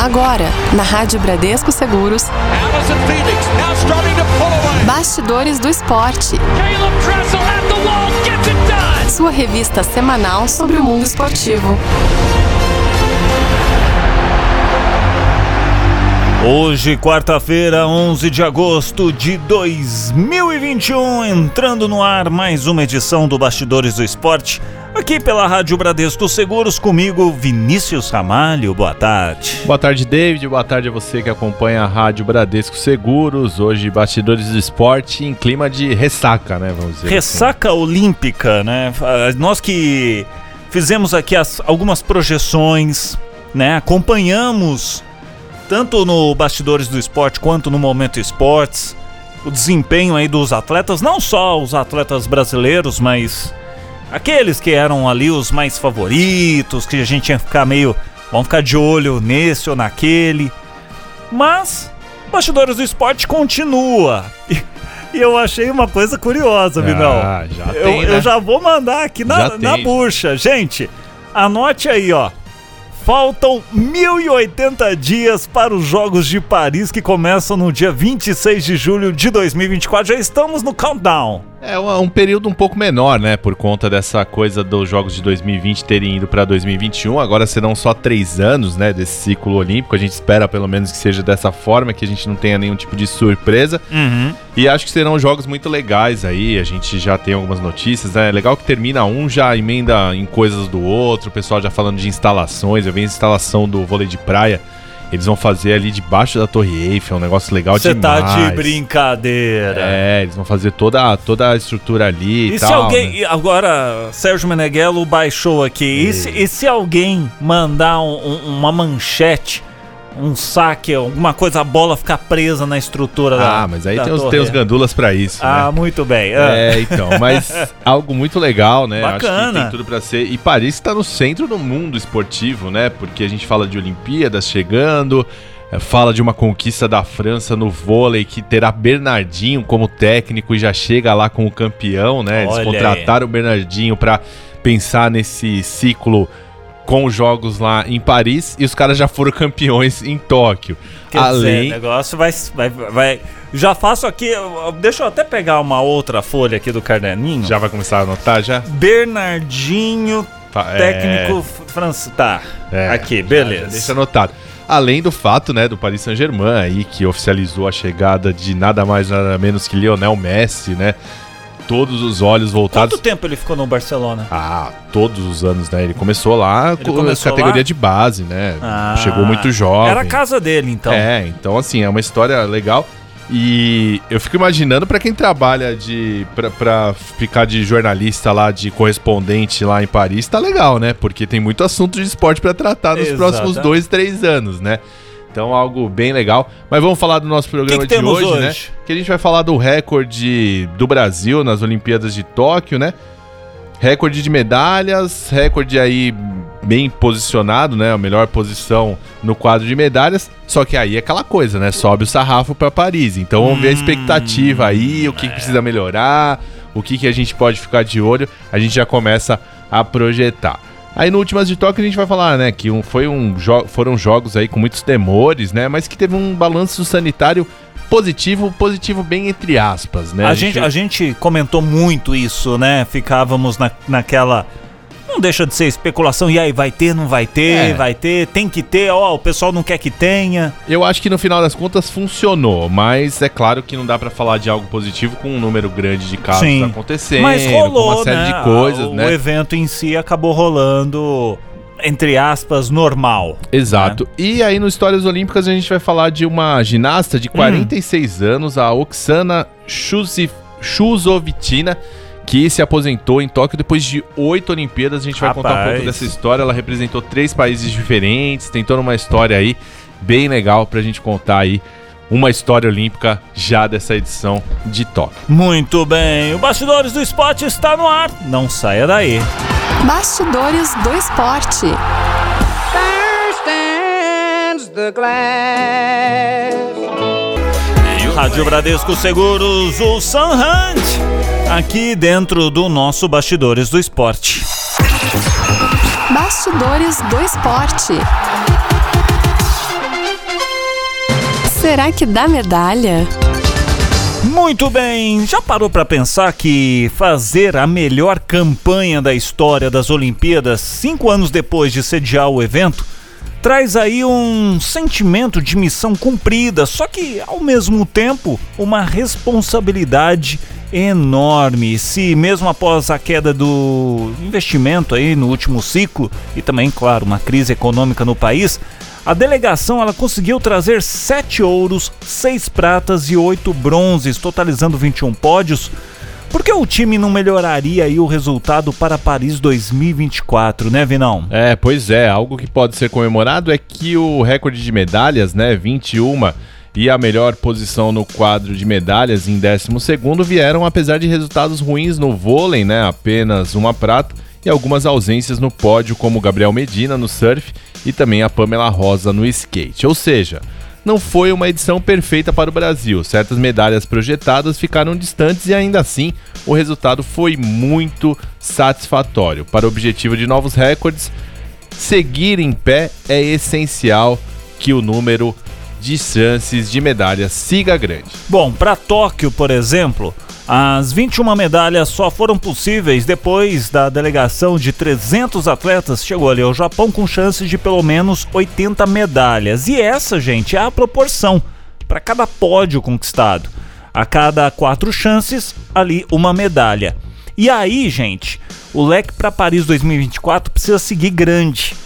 Agora, na Rádio Bradesco Seguros. Bastidores do Esporte. Sua revista semanal sobre o mundo esportivo. Hoje, quarta-feira, 11 de agosto de 2021, entrando no ar mais uma edição do Bastidores do Esporte, aqui pela Rádio Bradesco Seguros, comigo, Vinícius Ramalho. Boa tarde. Boa tarde, David. Boa tarde a você que acompanha a Rádio Bradesco Seguros. Hoje, Bastidores do Esporte em clima de ressaca, né? Vamos dizer. Ressaca assim. olímpica, né? Nós que fizemos aqui as, algumas projeções, né? Acompanhamos tanto no Bastidores do Esporte quanto no Momento Esportes, o desempenho aí dos atletas, não só os atletas brasileiros, mas aqueles que eram ali os mais favoritos, que a gente tinha que ficar meio, vamos ficar de olho nesse ou naquele. Mas Bastidores do Esporte continua. E eu achei uma coisa curiosa, Vinão. Ah, já eu, tem, né? eu já vou mandar aqui na, na bucha. Gente, anote aí, ó. Faltam 1080 dias para os Jogos de Paris que começam no dia 26 de julho de 2024. Já estamos no countdown. É um período um pouco menor, né? Por conta dessa coisa dos Jogos de 2020 terem ido para 2021. Agora serão só três anos, né? Desse ciclo olímpico. A gente espera pelo menos que seja dessa forma, que a gente não tenha nenhum tipo de surpresa. Uhum. E acho que serão jogos muito legais aí. A gente já tem algumas notícias, né? É legal que termina um, já emenda em coisas do outro. O pessoal já falando de instalações. Eu vi a instalação do vôlei de praia eles vão fazer ali debaixo da Torre Eiffel, um negócio legal Cê demais. Você tá de brincadeira. É, eles vão fazer toda, toda a estrutura ali e, e tal, se alguém... Né? Agora, Sérgio Meneghello baixou aqui. E, e, se, e se, alguém mandar um, um, uma manchete um saque, alguma coisa, a bola ficar presa na estrutura ah, da Ah, mas aí tem os, tem os, gandulas para isso. Ah, né? muito bem. Ah. É, então, mas algo muito legal, né? Bacana. Acho que tem tudo para ser. E Paris está no centro do mundo esportivo, né? Porque a gente fala de Olimpíadas chegando, é, fala de uma conquista da França no vôlei que terá Bernardinho como técnico e já chega lá como campeão, né? Eles Olha contrataram aí. o Bernardinho para pensar nesse ciclo com os jogos lá em Paris e os caras já foram campeões em Tóquio. Quer Além... dizer, o negócio vai, vai, vai. Já faço aqui. Deixa eu até pegar uma outra folha aqui do caderninho. Já vai começar a anotar já? Bernardinho, tá, técnico é... francês. Tá, é, aqui, beleza. Já, já deixa anotado. Além do fato, né, do Paris Saint-Germain aí, que oficializou a chegada de nada mais nada menos que Lionel Messi, né? Todos os olhos voltados. Quanto tempo ele ficou no Barcelona? Ah, todos os anos, né? Ele começou lá ele com começou categoria lá? de base, né? Ah, Chegou muito jovem. Era a casa dele, então. É, então assim, é uma história legal. E eu fico imaginando para quem trabalha de para ficar de jornalista lá, de correspondente lá em Paris, tá legal, né? Porque tem muito assunto de esporte para tratar nos próximos dois, três anos, né? Então, algo bem legal. Mas vamos falar do nosso programa que que de hoje, hoje, né? Que a gente vai falar do recorde do Brasil nas Olimpíadas de Tóquio, né? Recorde de medalhas, recorde aí bem posicionado, né? A melhor posição no quadro de medalhas. Só que aí é aquela coisa, né? Sobe o sarrafo para Paris. Então vamos ver a expectativa aí, o que, que precisa melhorar, o que, que a gente pode ficar de olho. A gente já começa a projetar. Aí no Últimas de Tóquio a gente vai falar, né, que um, foi um jo foram jogos aí com muitos temores, né, mas que teve um balanço sanitário positivo, positivo bem entre aspas, né? A, a gente, gente, a gente comentou muito isso, né? Ficávamos na, naquela não deixa de ser especulação. E aí, vai ter, não vai ter, é. vai ter, tem que ter, ó, o pessoal não quer que tenha. Eu acho que no final das contas funcionou, mas é claro que não dá para falar de algo positivo com um número grande de casos Sim. acontecendo, mas rolou, uma série né? de coisas, o, né? O evento em si acabou rolando entre aspas, normal. Exato. Né? E aí no Histórias Olímpicas a gente vai falar de uma ginasta de 46 hum. anos, a Oksana Chuzovitina, que se aposentou em Tóquio depois de oito Olimpíadas. A gente vai contar um pouco dessa história. Ela representou três países diferentes, tem toda uma história aí bem legal pra gente contar aí uma história olímpica já dessa edição de Tóquio. Muito bem, o Bastidores do Esporte está no ar. Não saia daí. Bastidores do Esporte. Rádio Bradesco Seguros, o Sunhunt aqui dentro do nosso Bastidores do Esporte. Bastidores do Esporte. Será que dá medalha? Muito bem, já parou para pensar que fazer a melhor campanha da história das Olimpíadas cinco anos depois de sediar o evento traz aí um sentimento de missão cumprida, só que ao mesmo tempo uma responsabilidade enorme. Se mesmo após a queda do investimento aí no último ciclo e também, claro, uma crise econômica no país, a delegação ela conseguiu trazer sete ouros, seis pratas e oito bronzes, totalizando 21 pódios. Por que o time não melhoraria aí o resultado para Paris 2024, né, Vinão? É, pois é, algo que pode ser comemorado é que o recorde de medalhas, né, 21 e a melhor posição no quadro de medalhas em 12 vieram apesar de resultados ruins no vôlei, né, apenas uma prata e algumas ausências no pódio, como Gabriel Medina no surf e também a Pamela Rosa no skate. Ou seja, não foi uma edição perfeita para o Brasil. Certas medalhas projetadas ficaram distantes e ainda assim o resultado foi muito satisfatório. Para o objetivo de novos recordes, seguir em pé é essencial que o número de chances de medalhas siga grande. Bom, para Tóquio, por exemplo, as 21 medalhas só foram possíveis depois da delegação de 300 atletas chegou ali ao Japão com chances de pelo menos 80 medalhas. E essa, gente, é a proporção para cada pódio conquistado. A cada quatro chances, ali uma medalha. E aí, gente, o leque para Paris 2024 precisa seguir grande.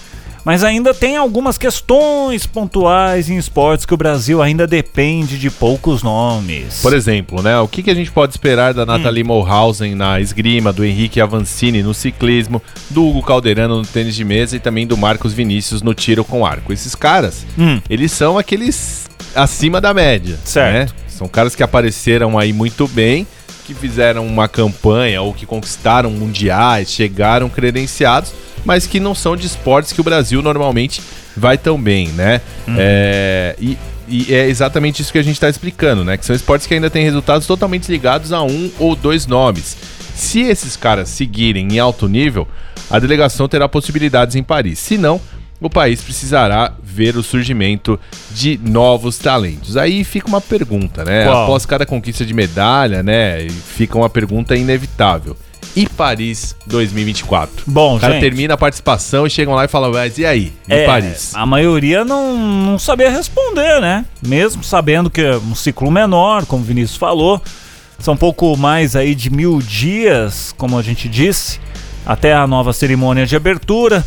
Mas ainda tem algumas questões pontuais em esportes que o Brasil ainda depende de poucos nomes. Por exemplo, né? O que, que a gente pode esperar da Nathalie hum. Mulhausen na esgrima, do Henrique Avancini no ciclismo, do Hugo Calderano no tênis de mesa e também do Marcos Vinícius no tiro com arco? Esses caras, hum. eles são aqueles acima da média. Certo. Né? São caras que apareceram aí muito bem que fizeram uma campanha ou que conquistaram mundiais, chegaram credenciados, mas que não são de esportes que o Brasil normalmente vai tão bem, né? Uhum. É, e, e, é exatamente isso que a gente está explicando, né? Que são esportes que ainda têm resultados totalmente ligados a um ou dois nomes. Se esses caras seguirem em alto nível, a delegação terá possibilidades em Paris. Se não, o país precisará ver o surgimento de novos talentos. Aí fica uma pergunta, né? Qual? Após cada conquista de medalha, né? Fica uma pergunta inevitável e Paris 2024. Bom, O cara gente, termina a participação e chegam lá e falam, mas e aí? E é, Paris? A maioria não, não sabia responder, né? Mesmo sabendo que é um ciclo menor, como o Vinícius falou, são pouco mais aí de mil dias, como a gente disse, até a nova cerimônia de abertura.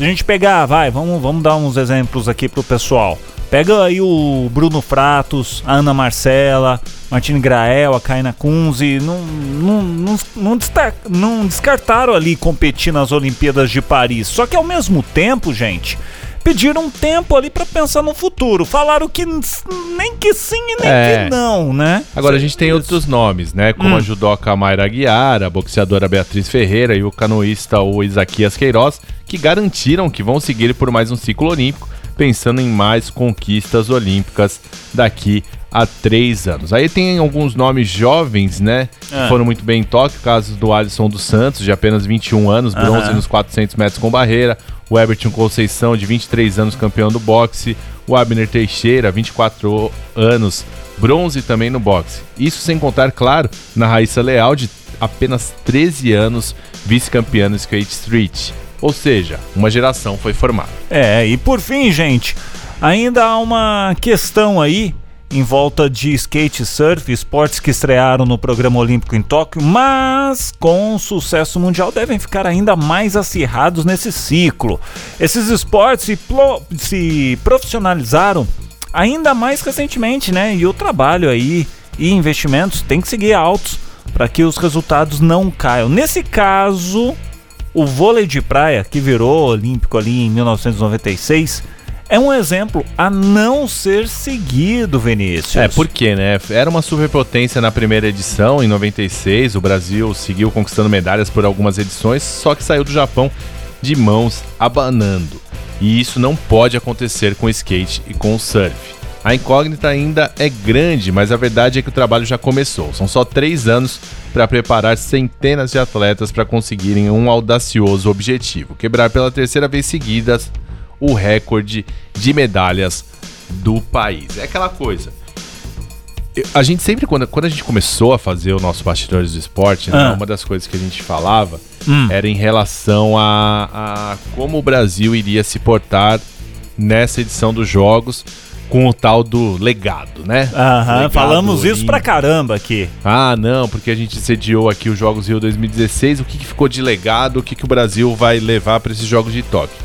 Se a gente pegar, vai, vamos, vamos dar uns exemplos aqui pro pessoal. Pega aí o Bruno Fratos, a Ana Marcela, Martine Grael, a Kaina Kunze, não, não, não, não, não descartaram ali competir nas Olimpíadas de Paris. Só que ao mesmo tempo, gente, pediram um tempo ali para pensar no futuro. Falaram que nem que sim e nem é. que não, né? Agora a gente tem outros nomes, né? Como hum. a judoca Mayra Guiar, a boxeadora Beatriz Ferreira e o canoísta o Isaquias Queiroz, que garantiram que vão seguir por mais um ciclo olímpico pensando em mais conquistas olímpicas daqui a três anos. Aí tem alguns nomes jovens, né? Que ah. foram muito bem em Tóquio, caso do Alisson dos Santos, de apenas 21 anos, bronze nos 400 metros com barreira. O Everton Conceição, de 23 anos, campeão do boxe. O Abner Teixeira, 24 anos, bronze também no boxe. Isso sem contar, claro, na Raíssa Leal, de apenas 13 anos, vice-campeã no Skate Street. Ou seja, uma geração foi formada. É, e por fim, gente, ainda há uma questão aí em volta de skate surf, esportes que estrearam no programa olímpico em Tóquio, mas com sucesso mundial devem ficar ainda mais acirrados nesse ciclo. Esses esportes se, se profissionalizaram ainda mais recentemente, né? E o trabalho aí e investimentos tem que seguir altos para que os resultados não caiam. Nesse caso, o vôlei de praia, que virou olímpico ali em 1996, é um exemplo a não ser seguido, Vinícius. É, porque, né? Era uma superpotência na primeira edição, em 96. O Brasil seguiu conquistando medalhas por algumas edições, só que saiu do Japão de mãos abanando. E isso não pode acontecer com o skate e com o surf. A incógnita ainda é grande, mas a verdade é que o trabalho já começou. São só três anos para preparar centenas de atletas para conseguirem um audacioso objetivo: quebrar pela terceira vez seguida o recorde de medalhas do país. É aquela coisa. A gente sempre, quando, quando a gente começou a fazer o nosso Bastidores do Esporte, né, Ah. uma das coisas que a gente falava Hum. era em relação a, a como o Brasil iria se portar nessa edição dos Jogos com o tal do legado, né? Aham, Legado falamos isso pra caramba aqui. Ah, não, porque a gente sediou aqui os Jogos Rio 2016. O que, que ficou de legado? O que, que o Brasil vai levar para esses Jogos de Tóquio?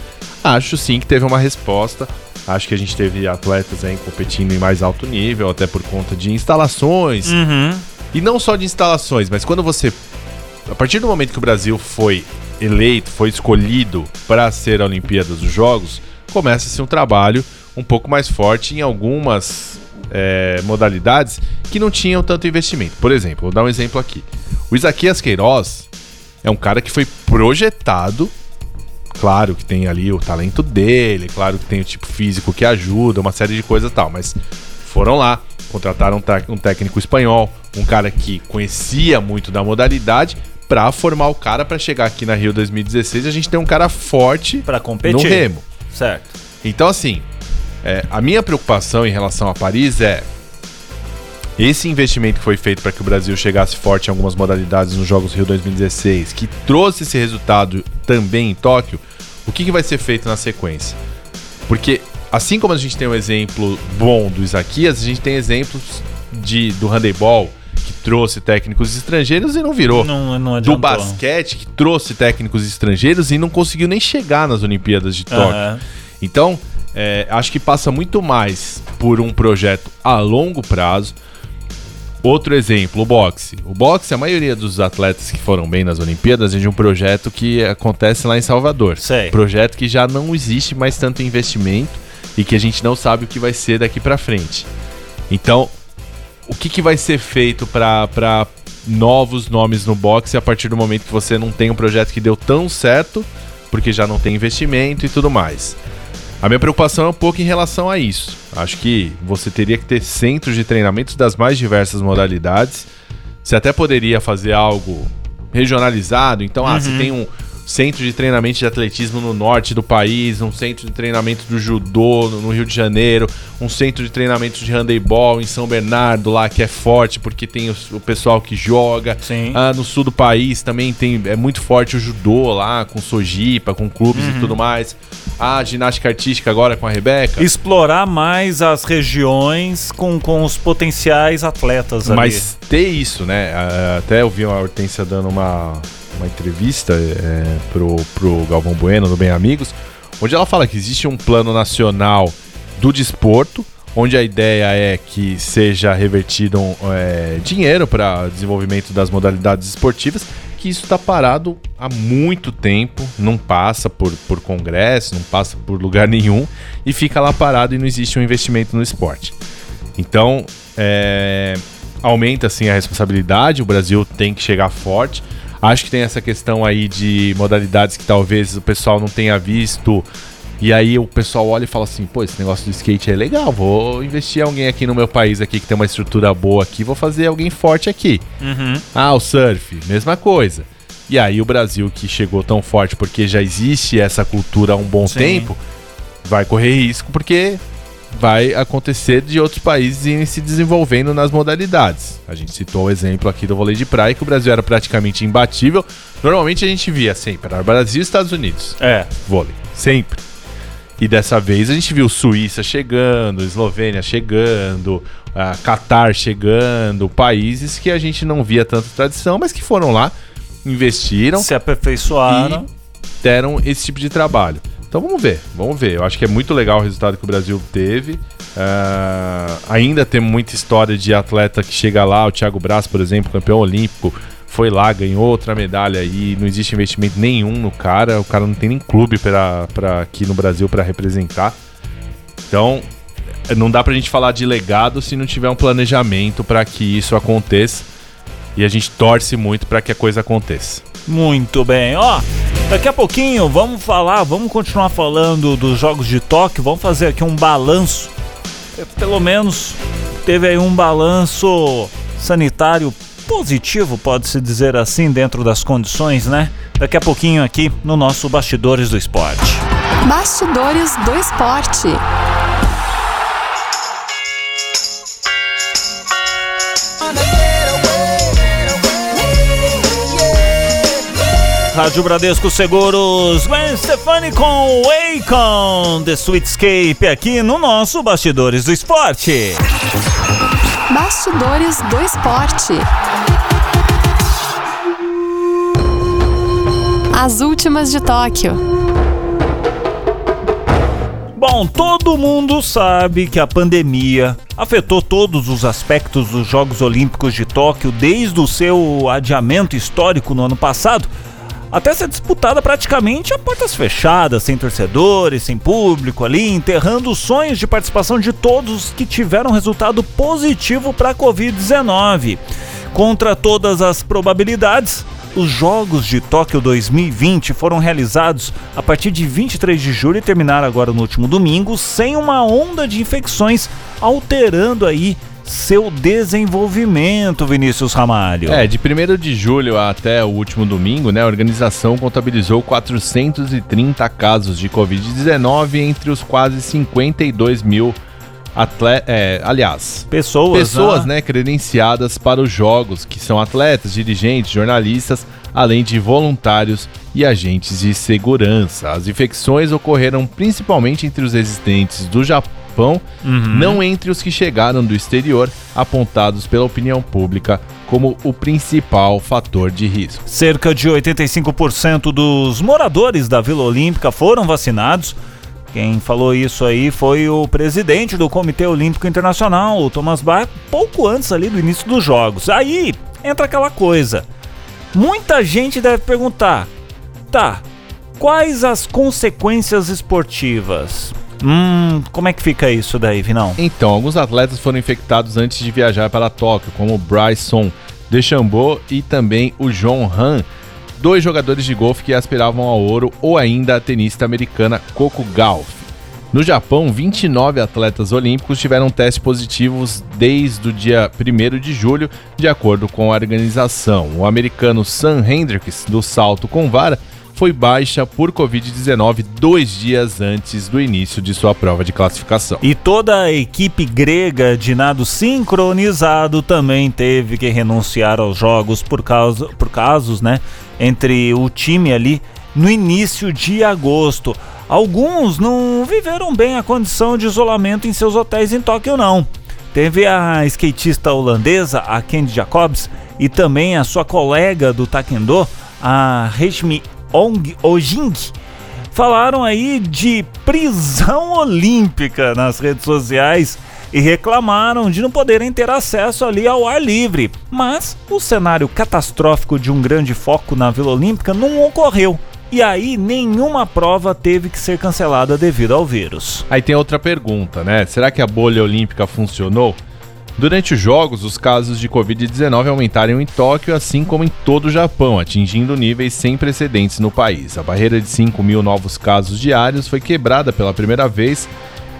Acho sim que teve uma resposta. Acho que a gente teve atletas aí competindo em mais alto nível, até por conta de instalações. Uhum. E não só de instalações, mas quando você. A partir do momento que o Brasil foi eleito, foi escolhido para ser a Olimpíadas dos Jogos, começa-se um trabalho um pouco mais forte em algumas é, modalidades que não tinham tanto investimento. Por exemplo, vou dar um exemplo aqui. O Isaquias Queiroz é um cara que foi projetado. Claro que tem ali o talento dele, claro que tem o tipo físico que ajuda, uma série de coisas e tal, mas foram lá, contrataram um, um técnico espanhol, um cara que conhecia muito da modalidade, pra formar o cara pra chegar aqui na Rio 2016 a gente tem um cara forte Pra competir. no remo. Certo. Então, assim, é, a minha preocupação em relação a Paris é esse investimento que foi feito para que o Brasil chegasse forte em algumas modalidades nos Jogos Rio 2016, que trouxe esse resultado também em Tóquio, o que, que vai ser feito na sequência? Porque, assim como a gente tem um exemplo bom do Isaquias, a gente tem exemplos de, do handebol, que trouxe técnicos estrangeiros e não virou Não, não do basquete que trouxe técnicos estrangeiros e não conseguiu nem chegar nas Olimpíadas de Tóquio. Aham. Então, é, acho que passa muito mais por um projeto a longo prazo. Outro exemplo, o boxe. O boxe, a maioria dos atletas que foram bem nas Olimpíadas é de um projeto que acontece lá em Salvador. Sei. Projeto que já não existe mais tanto investimento e que a gente não sabe o que vai ser daqui pra frente. Então, o que, que vai ser feito para novos nomes no boxe a partir do momento que você não tem um projeto que deu tão certo, porque já não tem investimento e tudo mais? A minha preocupação é um pouco em relação a isso. Acho que você teria que ter centros de treinamentos das mais diversas modalidades. Você até poderia fazer algo regionalizado. Então, ah, você tem um centro de treinamento de atletismo no norte do país, um centro de treinamento do judô no Rio de Janeiro, um centro de treinamento de handebol em São Bernardo lá que é forte porque tem os- o, pessoal que joga. Sim. Ah, no sul do país também tem é muito forte o judô lá com Sojipa, com clubes e tudo mais. A ginástica artística agora com a Rebeca. Explorar mais as regiões com, com os potenciais atletas ali. Mas ter isso, né? Ah, Até eu vi a Hortência dando uma, uma entrevista é, pro, pro Galvão Bueno, do Bem Amigos, onde ela fala que existe um plano nacional do desporto, onde a ideia é que seja revertido é, dinheiro para desenvolvimento das modalidades esportivas, que isso está parado há muito tempo, não passa por, por congresso, não passa por lugar nenhum, e fica lá parado e não existe um investimento no esporte. Então, é, aumenta assim a responsabilidade, o Brasil tem que chegar forte. Acho que tem essa questão aí de modalidades que talvez o pessoal não tenha visto. E aí o pessoal olha e fala assim, pô, esse negócio do skate é legal, vou investir alguém aqui no meu país aqui que tem uma estrutura boa aqui, vou fazer alguém forte aqui. Uhum. Ah, o surf, mesma coisa. E aí o Brasil que chegou tão forte porque já existe essa cultura há um bom Sim. tempo, vai correr risco porque vai acontecer de outros países irem se desenvolvendo nas modalidades. A gente citou o exemplo aqui do vôlei de praia, que o Brasil era praticamente imbatível. Normalmente a gente via sempre, era Brasil e Estados Unidos, É. vôlei, sempre. E dessa vez a gente viu Suíça chegando, Eslovênia chegando, a Catar chegando, países que a gente não via tanta tradição, mas que foram lá, investiram Se aperfeiçoaram. e deram esse tipo de trabalho. Então vamos ver, vamos ver. Eu acho que é muito legal o resultado que o Brasil teve. Ah, ainda tem muita história de atleta que chega lá, o Thiago Braz, por exemplo, campeão olímpico, foi lá, ganhou outra medalha e não existe investimento nenhum no cara. O cara não tem nem clube para aqui no Brasil para representar. Então não dá pra gente falar de legado se não tiver um planejamento para que isso aconteça. E a gente torce muito para que a coisa aconteça. Muito bem, ó. Daqui a pouquinho vamos falar, vamos continuar falando dos Jogos de Tóquio, vamos fazer aqui um balanço. É, Pelo menos teve aí um balanço sanitário positivo, pode-se dizer assim, dentro das condições, né? Daqui a pouquinho aqui no nosso Bastidores do Esporte. Bastidores do Esporte. Rádio Bradesco Seguros, Gwen Stefani com Wacom, The Sweetscape aqui no nosso Bastidores do Esporte. Bastidores do Esporte. As últimas de Tóquio. Bom, todo mundo sabe que a pandemia afetou todos os aspectos dos Jogos Olímpicos de Tóquio desde o seu adiamento histórico no ano passado até ser disputada praticamente a portas fechadas, sem torcedores, sem público ali, enterrando os sonhos de participação de todos que tiveram resultado positivo para a Covid-19. Contra todas as probabilidades, os Jogos de Tóquio 2020 foram realizados a partir de 23 de julho e terminaram agora no último domingo, sem uma onda de infecções alterando aí seu desenvolvimento, Vinícius Ramalho. É, de 1 de julho até o último domingo, né, a organização contabilizou 430 casos de Covid-19 entre os quase 52 mil atletas, é, aliás, pessoas, pessoas né? né, credenciadas para os jogos, que são atletas, dirigentes, jornalistas, além de voluntários e agentes de segurança. As infecções ocorreram principalmente entre os residentes do Japão, Uhum. não entre os que chegaram do exterior, apontados pela opinião pública como o principal fator de risco. Cerca de 85% dos moradores da Vila Olímpica foram vacinados. Quem falou isso aí foi o presidente do Comitê Olímpico Internacional, o Thomas Bach, pouco antes ali do início dos jogos. Aí entra aquela coisa. Muita gente deve perguntar: tá, quais as consequências esportivas? Hum, como é que fica isso daí, Vinão? Então, alguns atletas foram infectados antes de viajar para Tóquio, como o Bryson DeChambeau e também o John Han, dois jogadores de golfe que aspiravam ao ouro, ou ainda a tenista americana Coco Gauff. No Japão, 29 atletas olímpicos tiveram testes positivos desde o dia 1 de julho, de acordo com a organização. O americano Sam Hendricks, do salto com vara, foi baixa por Covid-19 dois dias antes do início de sua prova de classificação. E toda a equipe grega de nado sincronizado também teve que renunciar aos jogos por, causa, por casos, né, entre o time ali no início de agosto. Alguns não viveram bem a condição de isolamento em seus hotéis em Tóquio, não. Teve a skatista holandesa, a Candy Jacobs, e também a sua colega do taekwondo, a Reshmi Ong Ojing, falaram aí de prisão olímpica nas redes sociais e reclamaram de não poderem ter acesso ali ao ar livre. Mas o cenário catastrófico de um grande foco na Vila Olímpica não ocorreu. E aí nenhuma prova teve que ser cancelada devido ao vírus. Aí tem outra pergunta, né? Será que a bolha olímpica funcionou? Durante os Jogos, os casos de Covid-19 aumentaram em Tóquio, assim como em todo o Japão, atingindo níveis sem precedentes no país. A barreira de 5 mil novos casos diários foi quebrada pela primeira vez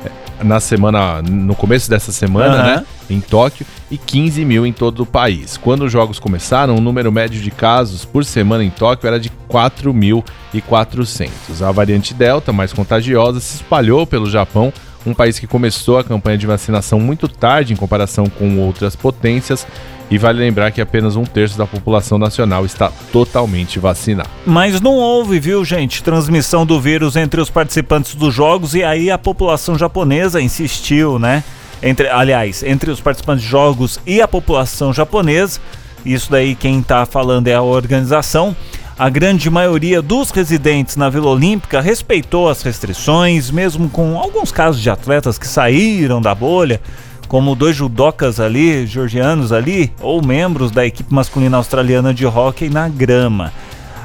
eh, na semana, no começo dessa semana, Aham. né? Em Tóquio, e 15 mil em todo o país. Quando os jogos começaram, o número médio de casos por semana em Tóquio era de 4.400. A variante Delta, mais contagiosa, se espalhou pelo Japão, um país que começou a campanha de vacinação muito tarde em comparação com outras potências. E vale lembrar que apenas um terço da população nacional está totalmente vacinada. Mas não houve, viu, gente, transmissão do vírus entre os participantes dos jogos e aí a população japonesa insistiu, né? Entre, aliás, entre os participantes de jogos e a população japonesa, isso daí quem tá falando é a organização. A grande maioria dos residentes na Vila Olímpica respeitou as restrições, mesmo com alguns casos de atletas que saíram da bolha, como dois judocas ali, georgianos ali, ou membros da equipe masculina australiana de hóquei na grama.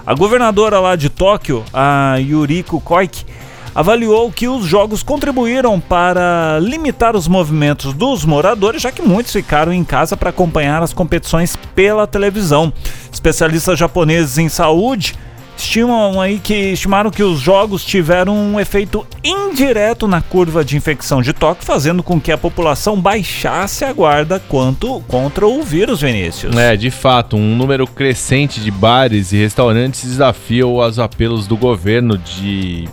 A governadora lá de Tóquio, a Yuriko Koike, avaliou que os jogos contribuíram para limitar os movimentos dos moradores, já que muitos ficaram em casa para acompanhar as competições pela televisão. Especialistas japoneses em saúde estimam aí que estimaram que os jogos tiveram um efeito indireto na curva de infecção de Tóquio, fazendo com que a população baixasse a guarda quanto contra o vírus, Vinícius. É, de fato, um número crescente de bares e restaurantes desafiam os apelos do governo de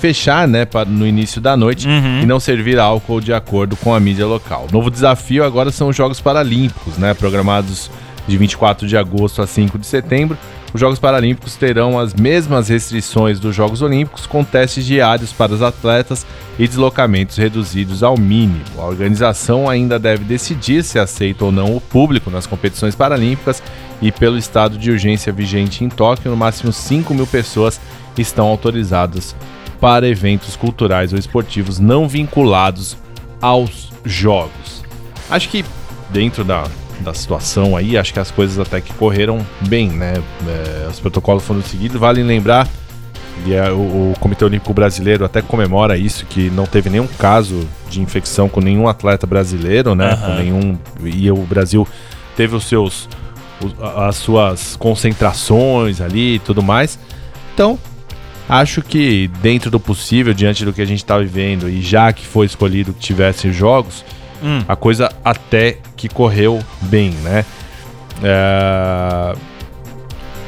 fechar, né, para no início da noite Uhum. e não servir álcool de acordo com a mídia local. O novo desafio agora são os Jogos Paralímpicos, né, programados de 24 de agosto a 5 de setembro, os Jogos Paralímpicos terão as mesmas restrições dos Jogos Olímpicos, com testes diários para os atletas e deslocamentos reduzidos ao mínimo. A organização ainda deve decidir se aceita ou não o público nas competições paralímpicas e, pelo estado de urgência vigente em Tóquio, no máximo 5 mil pessoas estão autorizadas para eventos culturais ou esportivos não vinculados aos Jogos. Acho que dentro da, da situação aí, acho que as coisas até que correram bem, né? É, os protocolos foram seguidos. Vale lembrar, e é, o, o, Comitê Olímpico Brasileiro até comemora isso, que não teve nenhum caso de infecção com nenhum atleta brasileiro, né? Uhum. Com nenhum. E o Brasil teve os seus. as suas concentrações ali e tudo mais. Então, acho que dentro do possível, diante do que a gente está vivendo, e já que foi escolhido que tivesse jogos hum. a coisa até que correu bem, né? É,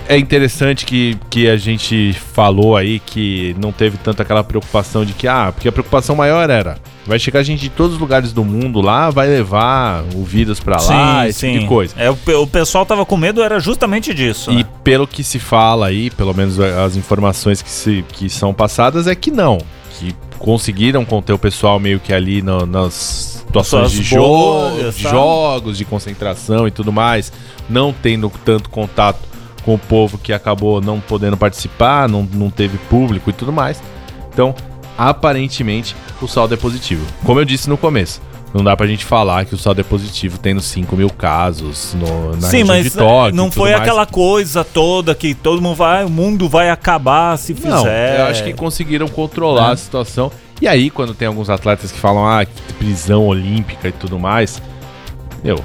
é interessante que, que a gente falou aí que não teve tanto aquela preocupação de que, ah, porque a preocupação maior era vai chegar gente de todos os lugares do mundo lá, vai levar o vírus para lá, sim, esse sim. tipo de coisa. É, o, o pessoal tava com medo, era justamente disso. E né? pelo que se fala aí, pelo menos as informações que, se, que são passadas, é que não. Que conseguiram conter o pessoal meio que ali no, nas situações de jogo, jogos, de concentração e tudo mais, não tendo tanto contato com o povo que acabou não podendo participar, não, não teve público e tudo mais. Então, aparentemente, o saldo é positivo. Como eu disse no começo, não dá pra gente falar que o saldo é positivo tendo 5 mil casos no, na Sim, mas Tóquio, não foi mais. aquela coisa toda que todo mundo vai, o mundo vai acabar se fizer. Não, eu acho que conseguiram controlar é. a situação. E aí, quando tem alguns atletas que falam, ah, prisão olímpica e tudo mais, meu,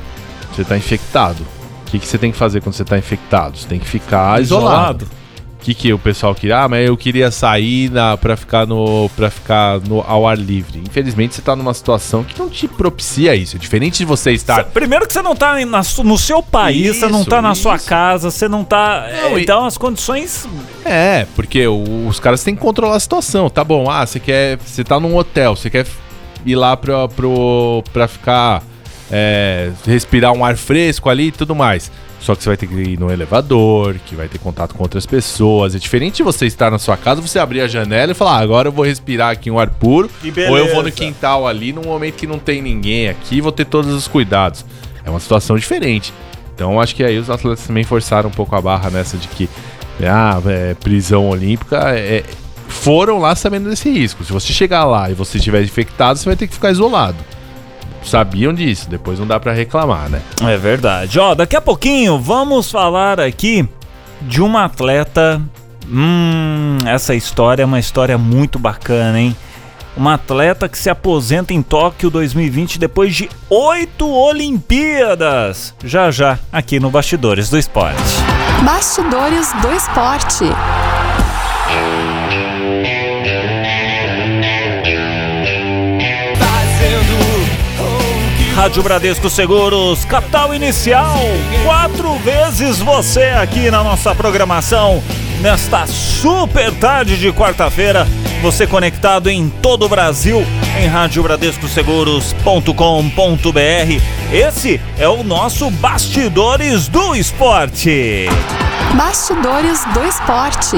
você tá infectado. O que, que você tem que fazer quando você tá infectado? Você tem que ficar isolado. isolado que, que o pessoal queria? Ah, mas eu queria sair na, pra ficar, no, pra ficar no, ao ar livre. Infelizmente, você tá numa situação que não te propicia isso. É diferente de você estar. Primeiro que você não tá na, no seu país, isso, você não tá na isso. sua casa, você não tá. Não, então e... as condições. É, porque os caras têm que controlar a situação. Tá bom, ah, você quer. Você tá num hotel, você quer ir lá pra, pro, pra ficar. É, respirar um ar fresco ali e tudo mais. Só que você vai ter que ir no elevador, que vai ter contato com outras pessoas. É diferente de você estar na sua casa, você abrir a janela e falar, ah, agora eu vou respirar aqui um ar puro. Ou eu vou no quintal ali, num momento que não tem ninguém aqui, vou ter todos os cuidados. É uma situação diferente. Então acho que aí os atletas também forçaram um pouco a barra nessa de que ah, é, prisão olímpica é, foram lá sabendo desse risco. Se você chegar lá e você estiver infectado, você vai ter que ficar isolado sabiam disso, depois não dá para reclamar, né? É verdade. Ó, daqui a pouquinho vamos falar aqui de uma atleta. Hum, essa história é uma história muito bacana, hein? Uma atleta que se aposenta em Tóquio 2020 depois de oito Olimpíadas. Já já, aqui no Bastidores do Esporte. Bastidores do Esporte. Rádio Bradesco Seguros, capital inicial. Quatro vezes você aqui na nossa programação. Nesta super tarde de quarta-feira, você conectado em todo o Brasil em radiobradescoseguros.com.br. Esse é o nosso Bastidores do Esporte. Bastidores do Esporte.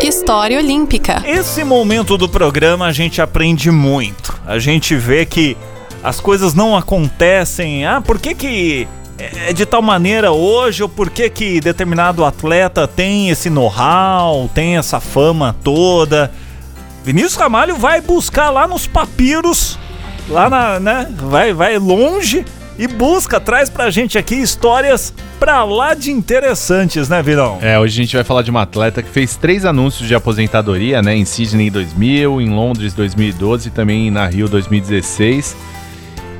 História Olímpica. Esse momento do programa a gente aprende muito. A gente vê que as coisas não acontecem. Ah, por que que é de tal maneira hoje ou por que que determinado atleta tem esse know-how, tem essa fama toda? Vinícius Ramalho vai buscar lá nos papiros, lá na, né? Vai, vai longe e busca, traz pra gente aqui histórias pra lá de interessantes, né, Virão? É, hoje a gente vai falar de uma atleta que fez três anúncios de aposentadoria, né, em Sydney 2000, em Londres 2012 e também na Rio 2016.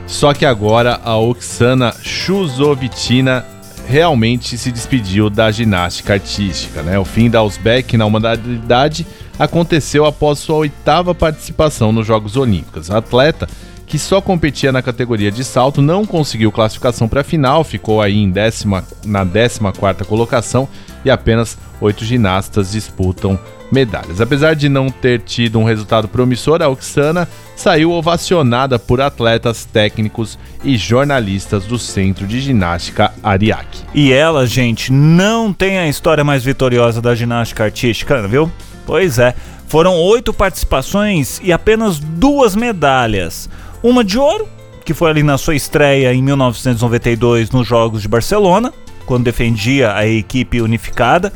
Só que agora a Oksana Chusovitina realmente se despediu da ginástica artística, né? O fim da Uzbek na modalidade aconteceu após sua oitava participação nos Jogos Olímpicos. A atleta que só competia na categoria de salto, não conseguiu classificação para a final, ficou aí em décima, na 14 colocação e apenas oito ginastas disputam medalhas. Apesar de não ter tido um resultado promissor, a Oksana saiu ovacionada por atletas técnicos e jornalistas do Centro de Ginástica Ariake. E ela, gente, não tem a história mais vitoriosa da ginástica artística, viu? Pois é, foram oito participações e apenas duas medalhas. Uma de ouro, que foi ali na sua estreia em 1992 nos Jogos de Barcelona, quando defendia a equipe unificada.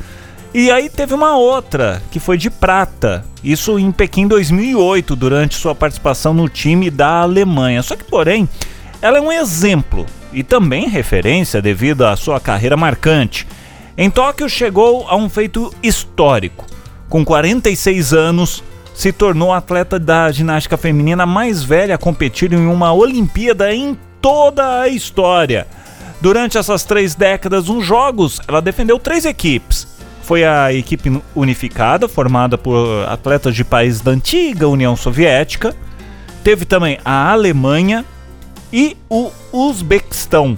E aí teve uma outra, que foi de prata, isso em Pequim 2008, durante sua participação no time da Alemanha. Só que, porém, ela é um exemplo e também referência devido à sua carreira marcante. Em Tóquio chegou a um feito histórico. Com 46 anos, se tornou a atleta da ginástica feminina mais velha a competir em uma Olimpíada em toda a história. Durante essas três décadas nos Jogos, ela defendeu três equipes. Foi a equipe unificada, formada por atletas de países da antiga União Soviética. Teve também a Alemanha e o Uzbequistão,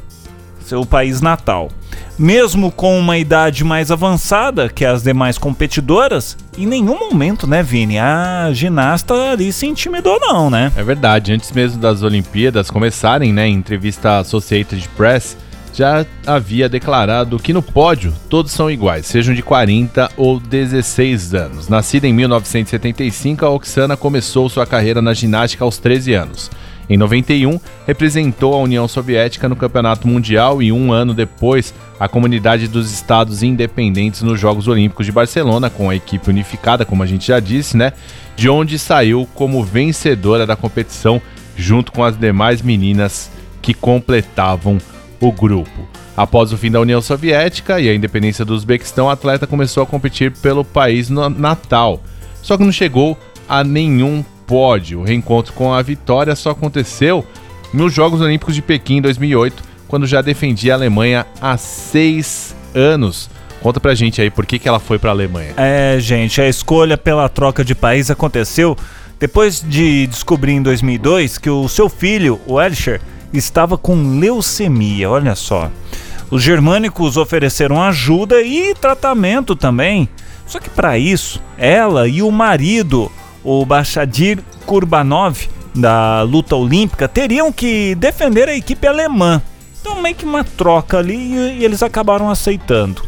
seu país natal. Mesmo com uma idade mais avançada que as demais competidoras, em nenhum momento, né, Vini, a ginasta ali se intimidou não, né? É verdade, antes mesmo das Olimpíadas começarem, né, em entrevista à Associated Press, já havia declarado que no pódio todos são iguais, sejam de 40 ou 16 anos. Nascida em 1975, a Oksana começou sua carreira na ginástica aos 13 anos. Em 91, representou a União Soviética no Campeonato Mundial e um ano depois a Comunidade dos Estados Independentes nos Jogos Olímpicos de Barcelona, com a equipe unificada, como a gente já disse, né? De onde saiu como vencedora da competição, junto com as demais meninas que completavam o grupo. Após o fim da União Soviética e a independência do Uzbequistão, a atleta começou a competir pelo país natal. Só que não chegou a nenhum pódio. O reencontro com a vitória só aconteceu nos Jogos Olímpicos de Pequim em 2008, quando já defendia a Alemanha há seis anos. Conta pra gente aí por que, que ela foi pra Alemanha. É, gente, a escolha pela troca de país aconteceu depois de descobrir em 2002 que o seu filho, o Elisher, estava com leucemia, olha só. Os germânicos ofereceram ajuda e tratamento também. Só que para isso, ela e o marido, o Bachadir Kurbanov, da luta olímpica, teriam que defender a equipe alemã. Então, meio que uma troca ali e eles acabaram aceitando.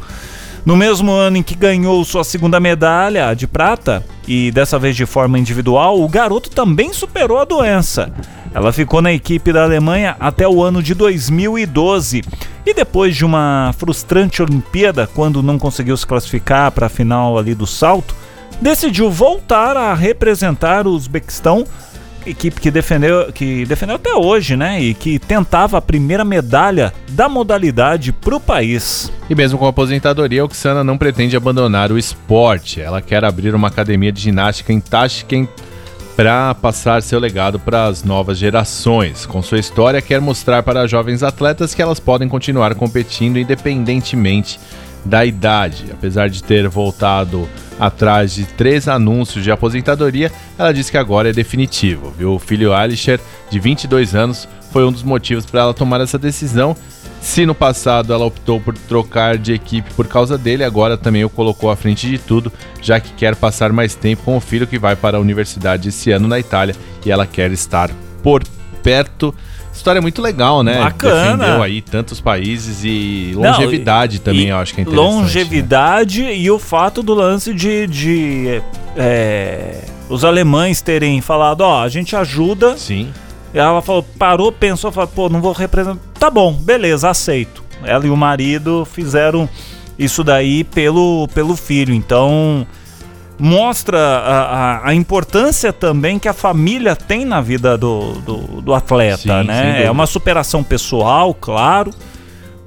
No mesmo ano em que ganhou sua segunda medalha de prata, e dessa vez de forma individual, o garoto também superou a doença. Ela ficou na equipe da Alemanha até o ano de 2012 e depois de uma frustrante Olimpíada, quando não conseguiu se classificar para a final ali do salto, decidiu voltar a representar o Uzbequistão, equipe que defendeu, que defendeu até hoje, né? E que tentava a primeira medalha da modalidade para o país. E mesmo com a aposentadoria, Oksana não pretende abandonar o esporte. Ela quer abrir uma academia de ginástica em Tashkent para passar seu legado para as novas gerações. Com sua história, quer mostrar para jovens atletas que elas podem continuar competindo independentemente da idade. Apesar de ter voltado atrás de três anúncios de aposentadoria, ela diz que agora é definitivo. Viu? O filho Alisher, de 22 anos, foi um dos motivos para ela tomar essa decisão. Se no passado ela optou por trocar de equipe por causa dele, agora também o colocou à frente de tudo, já que quer passar mais tempo com o filho que vai para a universidade esse ano na Itália e ela quer estar por perto História muito legal, né? Bacana. Defendeu aí tantos países e longevidade Não, também, e eu acho que é interessante. Né? Longevidade né? e o fato do lance de, de é, os alemães terem falado, ó, a gente ajuda. Sim. Ela falou, parou, pensou, falou, pô, não vou representar. Tá bom, beleza, aceito. Ela e o marido fizeram isso daí pelo, pelo filho. Então, mostra a, a, a, importância também que a família tem na vida do, do, do atleta, Sim, né? É uma superação pessoal, claro.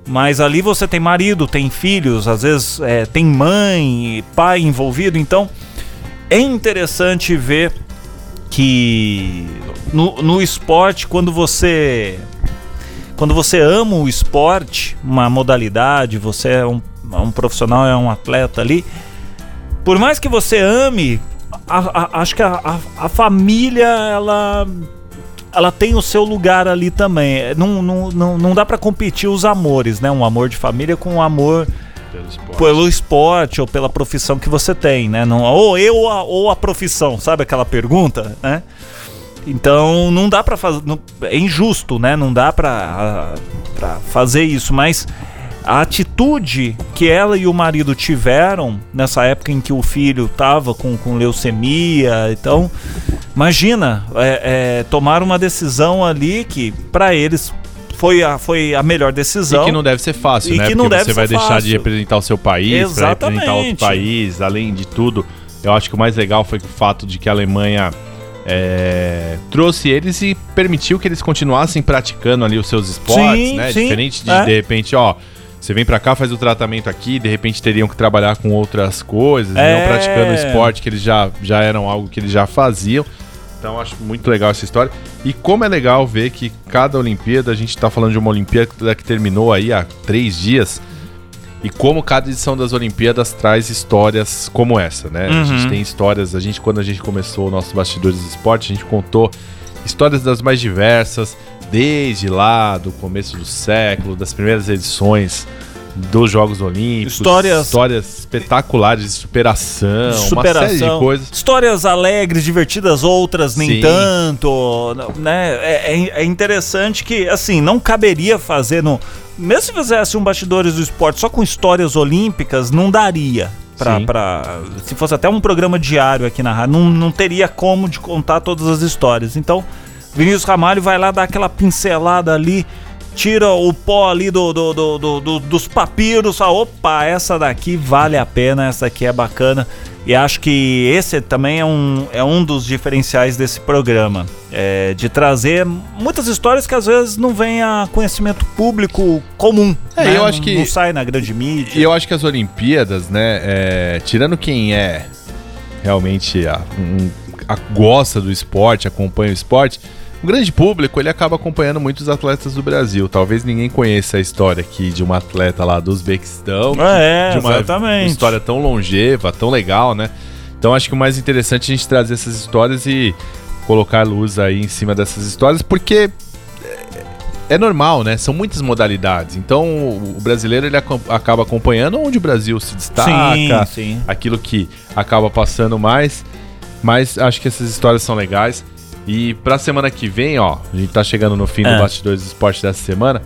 Mas ali você tem marido, tem filhos, às vezes é, tem mãe, pai envolvido. Então é interessante ver que no, no esporte, quando você quando você ama o esporte, uma modalidade, você é um, um profissional, é um atleta ali, por mais que você ame, a, a, acho que a, a, família, ela ela tem o seu lugar ali também. Não, não, não, não dá pra competir os amores, né? Um amor de família com um amor Pelo esporte. pelo esporte ou pela profissão que você tem, né? Não, ou eu ou a, profissão, sabe aquela pergunta, né? Então não dá pra fazer, não- é injusto, né? Não dá pra fazer isso, mas a atitude que ela e o marido tiveram nessa época em que o filho tava com, com leucemia, então imagina é, é, tomar uma decisão ali que pra eles foi a, foi a melhor decisão. E que não deve ser fácil, E né? que não Porque deve você vai deixar de fácil. representar o seu país, pra representar outro país, além de tudo. Eu acho que o mais legal foi o fato de que a Alemanha é, trouxe eles e permitiu que eles continuassem praticando ali os seus esportes, Sim, né? sim, Diferente de, é. de repente, ó. Você vem pra cá, faz o tratamento aqui, de repente teriam que trabalhar com outras coisas, É. não praticando o esporte que eles já, já eram algo que eles já faziam. Então acho muito legal essa história. E como é legal ver que cada Olimpíada, a gente tá falando de uma Olimpíada que terminou aí há três dias. E como cada edição das Olimpíadas traz histórias como essa, né? A Uhum. gente tem histórias, a gente, quando a gente começou o nosso Bastidores do Esporte, a gente contou histórias das mais diversas, desde lá do começo do século, das primeiras edições dos Jogos Olímpicos. Histórias- Histórias espetaculares de superação, superação, uma série de coisas. histórias alegres, divertidas, outras nem Sim. tanto, né? É, é- é interessante que, assim, não caberia fazer no... Mesmo se fizesse um Bastidores do Esporte só com histórias olímpicas, não daria. Pra, pra- se fosse até um programa diário aqui na rádio, não, não teria como de contar todas as histórias. Então, Vinícius Ramalho vai lá dar aquela pincelada ali, tira o pó ali do, do- do- do- do- dos papiros, fala, opa, essa daqui vale a pena, essa daqui é bacana. E acho que esse também é um, é um dos diferenciais desse programa. é, de trazer muitas histórias que às vezes não vêm a conhecimento público comum. É, né? eu acho que- Não sai na grande mídia. E eu acho que as Olimpíadas, né, é, tirando quem é realmente a, um- a- gosta do esporte, acompanha o esporte, o grande público ele acaba acompanhando muitos atletas do Brasil. Talvez ninguém conheça a história aqui de uma atleta lá do Uzbequistão, que- É, de uma, exatamente. uma história tão longeva, tão legal, né? Então acho que o mais interessante é a gente trazer essas histórias e colocar luz aí em cima dessas histórias, porque é normal, né? São muitas modalidades. Então o brasileiro ele acaba acompanhando onde o Brasil se destaca, sim, sim. aquilo que acaba passando mais. Mas acho que essas histórias são legais. E pra semana que vem, ó, a gente tá chegando no fim É. do Bastidores do Esporte dessa semana.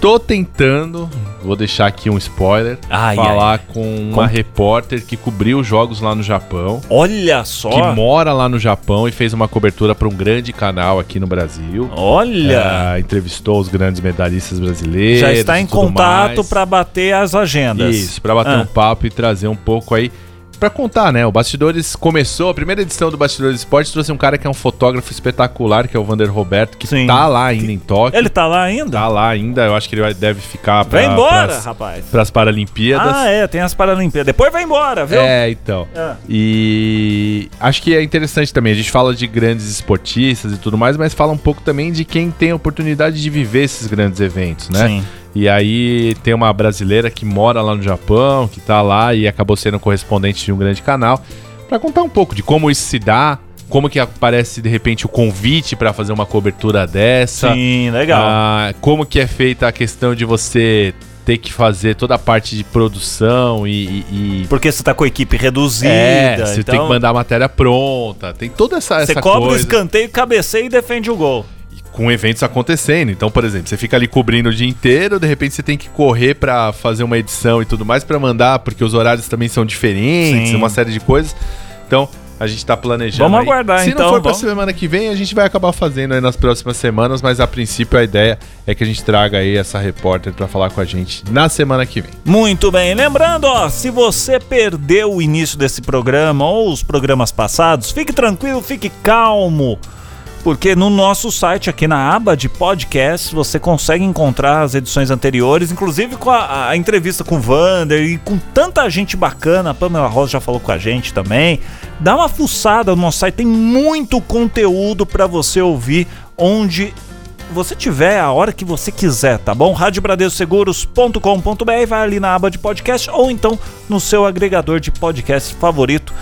Tô tentando, vou deixar aqui um spoiler, Ai, falar com uma repórter que cobriu os jogos lá no Japão, Olha só. que mora lá no Japão e fez uma cobertura para um grande canal aqui no Brasil. Olha. É, entrevistou os grandes medalhistas brasileiros. Já está em contato para bater as agendas. Isso, pra bater Ah. um papo e trazer um pouco aí. Pra contar, né? O Bastidores começou, a primeira edição do Bastidores Esporte trouxe um cara que é um fotógrafo espetacular, que é o Vander Roberto, que Sim. tá lá ainda em Tóquio. Ele tá lá ainda? Tá lá ainda, eu acho que ele vai- deve ficar pra, Vai embora, pras, rapaz. pras Paralimpíadas. Ah, é, tem as Paralimpíadas. Depois vai embora, viu? É, então. É. E acho que é interessante também. A gente fala de grandes esportistas e tudo mais, mas fala um pouco também de quem tem a oportunidade de viver esses grandes eventos, né? Sim. E aí tem uma brasileira que mora lá no Japão, que tá lá e acabou sendo correspondente de um grande canal, pra contar um pouco de como isso se dá, como que aparece de repente o convite pra fazer uma cobertura dessa. Sim, legal. Ah, como que é feita a questão de você ter que fazer toda a parte de produção e- e- e Porque você tá com a equipe reduzida. é, você então tem que mandar a matéria pronta. Tem toda essa, Você essa cobra o coisa. escanteio, cabeceia e defende o gol. Com eventos acontecendo. Então, por exemplo, você fica ali cobrindo o dia inteiro, de repente você tem que correr pra fazer uma edição e tudo mais pra mandar, porque os horários também são diferentes, Sim. uma série de coisas. Então, a gente tá planejando. Vamos aí. aguardar, Se então, não for pra vamos. semana que vem, a gente vai acabar fazendo aí nas próximas semanas, mas a princípio a ideia é que a gente traga aí essa repórter pra falar com a gente na semana que vem. Muito bem. Lembrando, ó, se você perdeu o início desse programa ou os programas passados, fique tranquilo, fique calmo. Porque no nosso site, aqui na aba de podcast, você consegue encontrar as edições anteriores, inclusive com a, a entrevista com o Vander e com tanta gente bacana. A Pamela Rosa já falou com a gente também. Dá uma fuçada no nosso site, tem muito conteúdo para você ouvir onde você tiver a hora que você quiser, tá bom? radiobradescoseguros.com.br, vai ali na aba de podcast ou então no seu agregador de podcast favorito.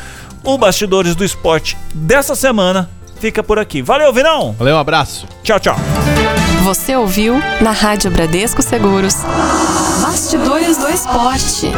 O Bastidores do Esporte dessa semana fica por aqui. Valeu, Vinão! Valeu, um abraço. Tchau, tchau. Você ouviu na Rádio Bradesco Seguros. Bastidores do Esporte.